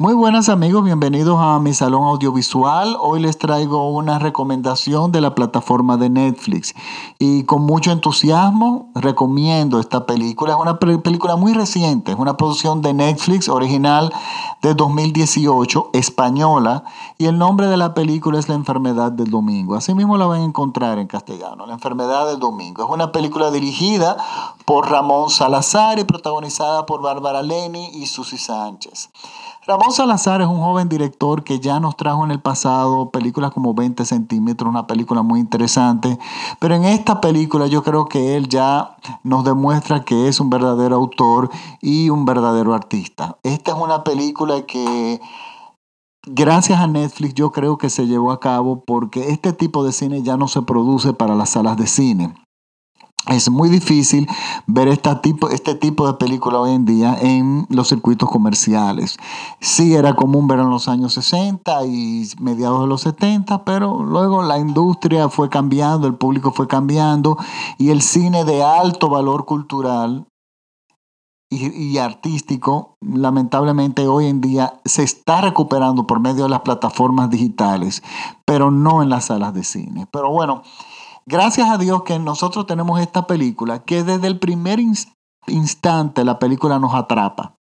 Muy buenas amigos, bienvenidos a mi salón audiovisual. Hoy les traigo una recomendación de la plataforma de Netflix y con mucho entusiasmo recomiendo esta película. Es una película muy reciente, es una producción de Netflix original de 2018, española, y el nombre de la película es La enfermedad del domingo. Así mismo la van a encontrar en castellano, La enfermedad del domingo. Es una película dirigida por Ramón Salazar y protagonizada por Bárbara Leni y Susi Sánchez. Ramón Salazar es un joven director que ya nos trajo en el pasado películas como 20 centímetros, una película muy interesante, pero en esta película yo creo que él ya nos demuestra que es un verdadero autor y un verdadero artista. Esta es una película que gracias a Netflix yo creo que se llevó a cabo porque este tipo de cine ya no se produce para las salas de cine es muy difícil ver este tipo, de película hoy en día en los circuitos comerciales. Sí era común ver en los años 60 y mediados de los 70, pero luego la industria fue cambiando, el público fue cambiando y el cine de alto valor cultural y, artístico, lamentablemente hoy en día se está recuperando por medio de las plataformas digitales, pero no en las salas de cine. Pero bueno, Gracias a Dios que nosotros tenemos esta película que desde el primer instante la película nos atrapa.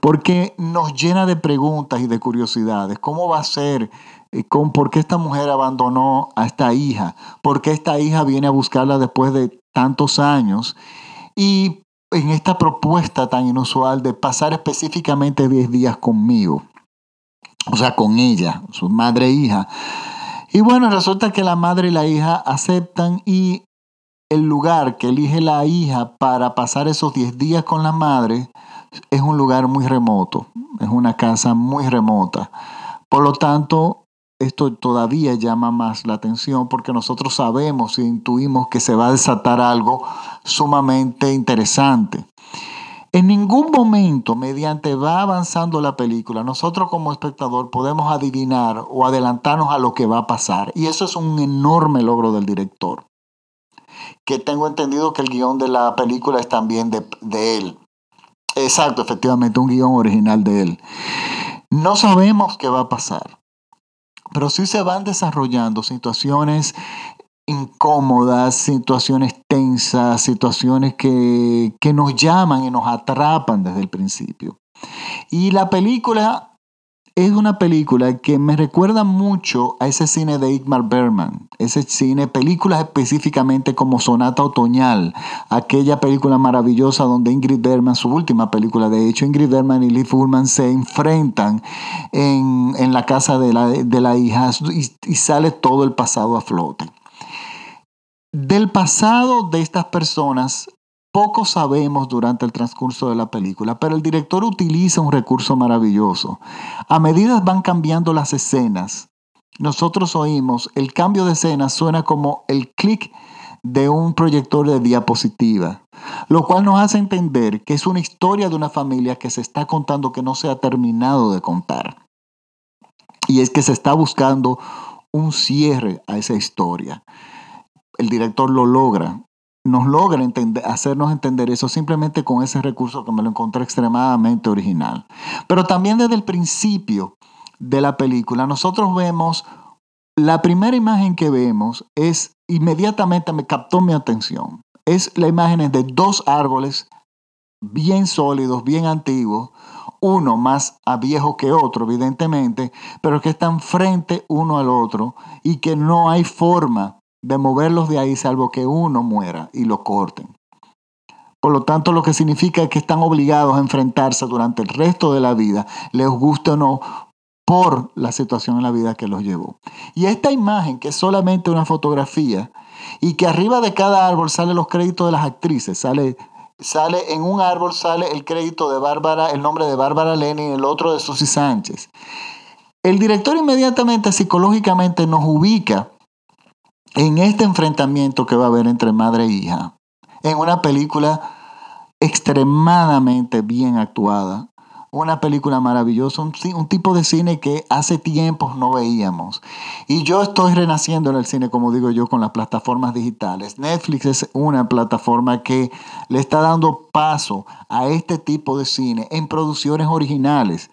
Porque nos llena de preguntas y de curiosidades. ¿Cómo va a ser? Eh, ¿Por qué esta mujer abandonó a esta hija? ¿Por qué esta hija viene a buscarla después de tantos años? Y en esta propuesta tan inusual de pasar específicamente 10 días conmigo, o sea, con ella, su madre e hija, y bueno, resulta que la madre y la hija aceptan y el lugar que elige la hija para pasar esos 10 días con la madre es un lugar muy remoto, es una casa muy remota. Por lo tanto, esto todavía llama más la atención porque nosotros sabemos e intuimos que se va a desatar algo sumamente interesante. En ningún momento, mediante va avanzando la película, nosotros como espectador podemos adivinar o adelantarnos a lo que va a pasar. Y eso es un enorme logro del director. Que tengo entendido que el guion de la película es también de, de él. Exacto, efectivamente, un guion original de él. No sabemos qué va a pasar, pero sí se van desarrollando situaciones incómodas, situaciones tensas, situaciones que, que nos llaman y nos atrapan desde el principio. Y la película es una película que me recuerda mucho a ese cine de Igmar Bergman, ese cine, películas específicamente como Sonata Otoñal, aquella película maravillosa donde Ingrid Bergman, su última película, de hecho, Ingrid Bergman y Lee Fullman se enfrentan en, en la casa de la, de la hija y sale todo el pasado a flote. Del pasado de estas personas poco sabemos durante el transcurso de la película, pero el director utiliza un recurso maravilloso. A medida van cambiando las escenas, nosotros oímos el cambio de escena suena como el clic de un proyector de diapositiva, lo cual nos hace entender que es una historia de una familia que se está contando que no se ha terminado de contar. Y es que se está buscando un cierre a esa historia el director lo logra, nos logra hacernos entender eso simplemente con ese recurso que me lo encontré extremadamente original. Pero también desde el principio de la película, nosotros vemos, la primera imagen que vemos es, inmediatamente me captó mi atención, es la imagen de dos árboles bien sólidos, bien antiguos, uno más a viejo que otro, evidentemente, pero que están frente uno al otro y que no hay forma de moverlos de ahí salvo que uno muera y lo corten. Por lo tanto, lo que significa es que están obligados a enfrentarse durante el resto de la vida, les guste o no, por la situación en la vida que los llevó. Y esta imagen, que es solamente una fotografía, y que arriba de cada árbol salen los créditos de las actrices, sale, sale en un árbol sale el crédito de Bárbara, el nombre de Bárbara Lenin, el otro de Susy Sánchez. El director inmediatamente psicológicamente nos ubica en este enfrentamiento que va a haber entre madre e hija, en una película extremadamente bien actuada, una película maravillosa, un, tipo de cine que hace tiempos no veíamos. Y yo estoy renaciendo en el cine, como digo yo, con las plataformas digitales. Netflix es una plataforma que le está dando paso a este tipo de cine en producciones originales.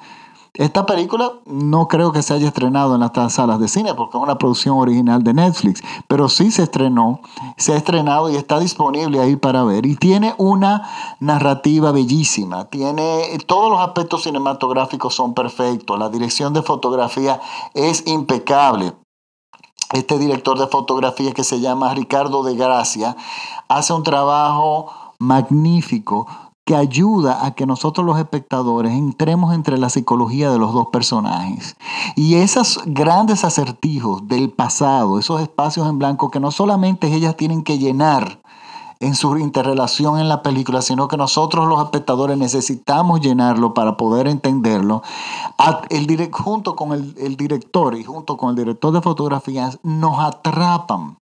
Esta película no creo que se haya estrenado en las salas de cine porque es una producción original de Netflix, pero sí se estrenó, se ha estrenado y está disponible ahí para ver. Y tiene una narrativa bellísima, tiene todos los aspectos cinematográficos son perfectos, la dirección de fotografía es impecable. Este director de fotografía que se llama Ricardo de Gracia hace un trabajo magnífico que ayuda a que nosotros los espectadores entremos entre la psicología de los dos personajes. Y esos grandes acertijos del pasado, esos espacios en blanco que no solamente ellas tienen que llenar en su interrelación en la película, sino que nosotros los espectadores necesitamos llenarlo para poder entenderlo. El junto con el, el director y junto con el director de fotografías nos atrapan.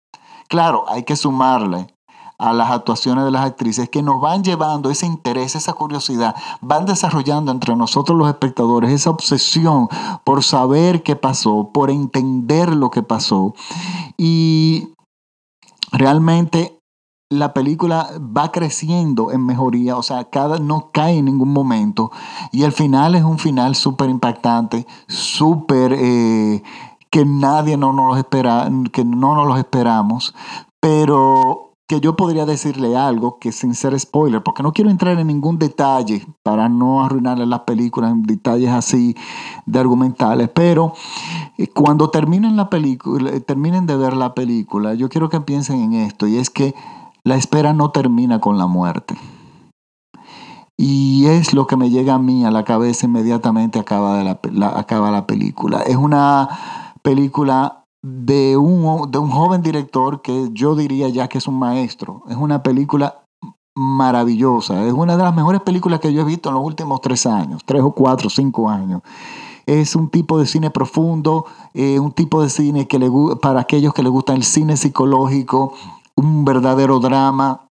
Claro, hay que sumarle a las actuaciones de las actrices que nos van llevando ese interés, esa curiosidad, van desarrollando entre nosotros los espectadores esa obsesión por saber qué pasó, por entender lo que pasó. Y realmente la película va creciendo en mejoría, o sea, cada no cae en ningún momento. Y el final es un final súper impactante, súper eh, que nadie no nos espera, que no nos lo esperamos. Pero que yo podría decirle algo que sin ser spoiler, porque no quiero entrar en ningún detalle para no arruinarle las películas en detalles así de argumentales, pero eh, cuando terminen la película, eh, terminen de ver la película, yo quiero que piensen en esto y es que la espera no termina con la muerte. Y es lo que me llega a mí a la cabeza inmediatamente acaba, de la, acaba la película. Es una película de un, de un joven director que yo diría ya que es un maestro. Es una película maravillosa. Es una de las mejores películas que yo he visto en los últimos tres años, tres o cuatro, cinco años. Es un tipo de cine profundo, eh, un tipo de cine que le, para aquellos que les gusta el cine psicológico, un verdadero drama,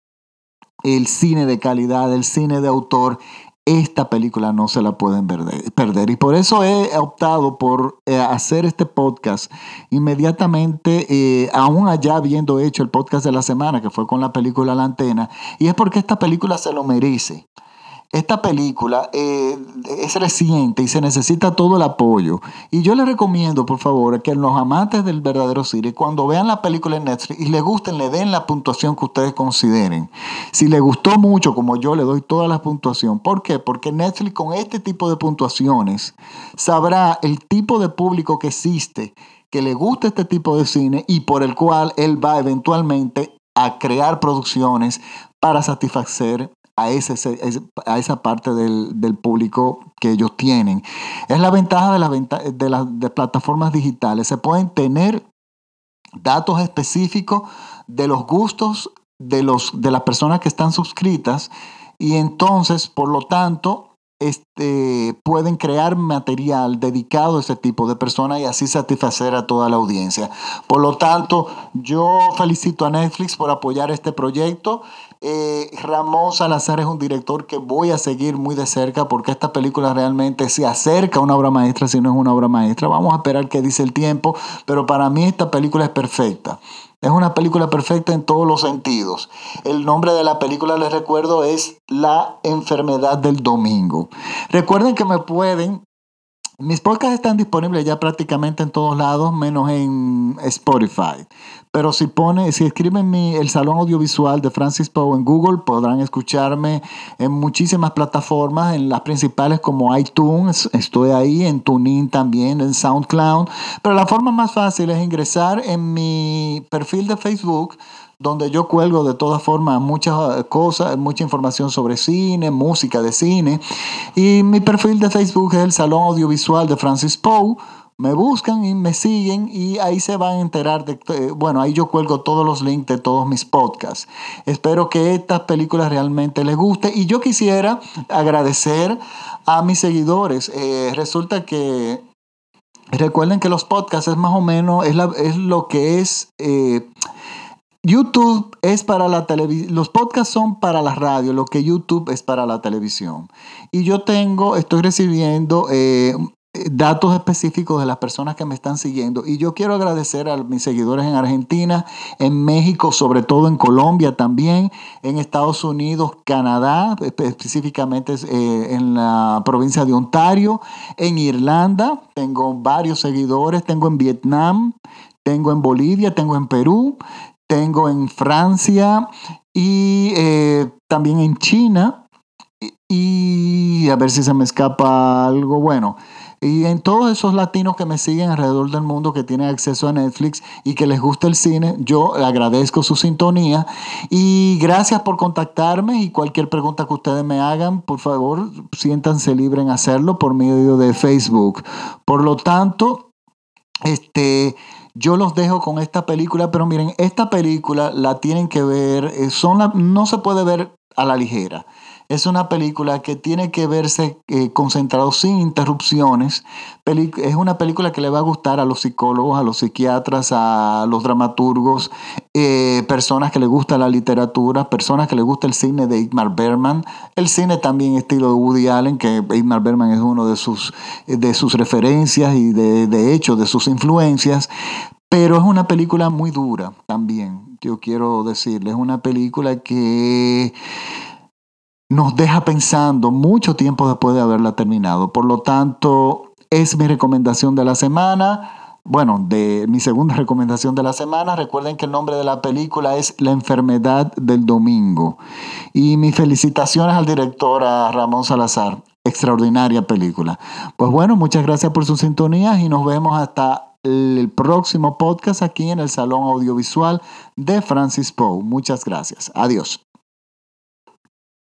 el cine de calidad, el cine de autor esta película no se la pueden perder. Y por eso he optado por eh, hacer este podcast inmediatamente, eh, aún allá habiendo hecho el podcast de la semana, que fue con la película La Antena. Y es porque esta película se lo merece. Esta película eh, es reciente y se necesita todo el apoyo. Y yo les recomiendo, por favor, que los amantes del verdadero cine, cuando vean la película en Netflix y les gusten, le den la puntuación que ustedes consideren. Si les gustó mucho, como yo, le doy toda la puntuación. ¿Por qué? Porque Netflix con este tipo de puntuaciones sabrá el tipo de público que existe, que le gusta este tipo de cine y por el cual él va eventualmente a crear producciones para satisfacer a, esa parte del, público que ellos tienen. Es la ventaja de, de las plataformas digitales. Se pueden tener datos específicos de los gustos de las personas que están suscritas y entonces, por lo tanto, este, pueden crear material dedicado a ese tipo de personas y así satisfacer a toda la audiencia. Por lo tanto, yo felicito a Netflix por apoyar este proyecto. Eh, Ramón Salazar es un director que voy a seguir muy de cerca porque esta película realmente se acerca a una obra maestra si no es una obra maestra. Vamos a esperar qué dice el tiempo, pero para mí esta película es perfecta. Es una película perfecta en todos los sentidos. El nombre de la película, les recuerdo, es La enfermedad del domingo. Recuerden que me pueden mis podcasts están disponibles ya prácticamente en todos lados, menos en Spotify. Pero si pone, si escriben mi, el Salón Audiovisual de Francis Poe en Google, podrán escucharme en muchísimas plataformas, en las principales como iTunes, estoy ahí, en TuneIn también, en SoundCloud. Pero la forma más fácil es ingresar en mi perfil de Facebook donde yo cuelgo de todas formas muchas cosas, mucha información sobre cine, música de cine. Y mi perfil de Facebook es el Salón Audiovisual de Francis Poe. Me buscan y me siguen y ahí se van a enterar de, eh, bueno, ahí yo cuelgo todos los links de todos mis podcasts. Espero que estas películas realmente les guste y yo quisiera agradecer a mis seguidores. Eh, resulta que recuerden que los podcasts es más o menos, es, es lo que es... Eh, YouTube es para la televisión, los podcasts son para la radio, lo que YouTube es para la televisión. Y yo tengo, estoy recibiendo eh, datos específicos de las personas que me están siguiendo. Y yo quiero agradecer a mis seguidores en Argentina, en México, sobre todo en Colombia también, en Estados Unidos, Canadá, específicamente eh, en la provincia de Ontario, en Irlanda, tengo varios seguidores, tengo en Vietnam, tengo en Bolivia, tengo en Perú, tengo en Francia y eh, también en China. Y a ver si se me escapa algo bueno. Y en todos esos latinos que me siguen alrededor del mundo que tienen acceso a Netflix y que les gusta el cine, yo agradezco su sintonía y gracias por contactarme y cualquier pregunta que ustedes me hagan, por favor, siéntanse libres en hacerlo por medio de Facebook. Por lo tanto, este yo los dejo con esta película, pero miren, esta película la tienen que ver, eh, son no se puede ver a la ligera. Es una película que tiene que verse eh, concentrado sin interrupciones. es una película que le va a gustar a los psicólogos, a los psiquiatras, a los dramaturgos, eh, personas que le gusta la literatura, personas que le gusta el cine de Igmar Bergman, el cine también estilo de Woody Allen, que Igmar Bergman es uno de sus, de sus referencias y de, de hecho de sus influencias. Pero es una película muy dura también, yo quiero decirles. Es una película que nos deja pensando mucho tiempo después de haberla terminado. Por lo tanto, es mi recomendación de la semana. Bueno, de mi segunda recomendación de la semana. Recuerden que el nombre de la película es La enfermedad del domingo. Y mis felicitaciones al director, Ramón Salazar. Extraordinaria película. Pues bueno, muchas gracias por su sintonía y nos vemos hasta el próximo podcast aquí en el Salón Audiovisual de Francis Poe. Muchas gracias. Adiós.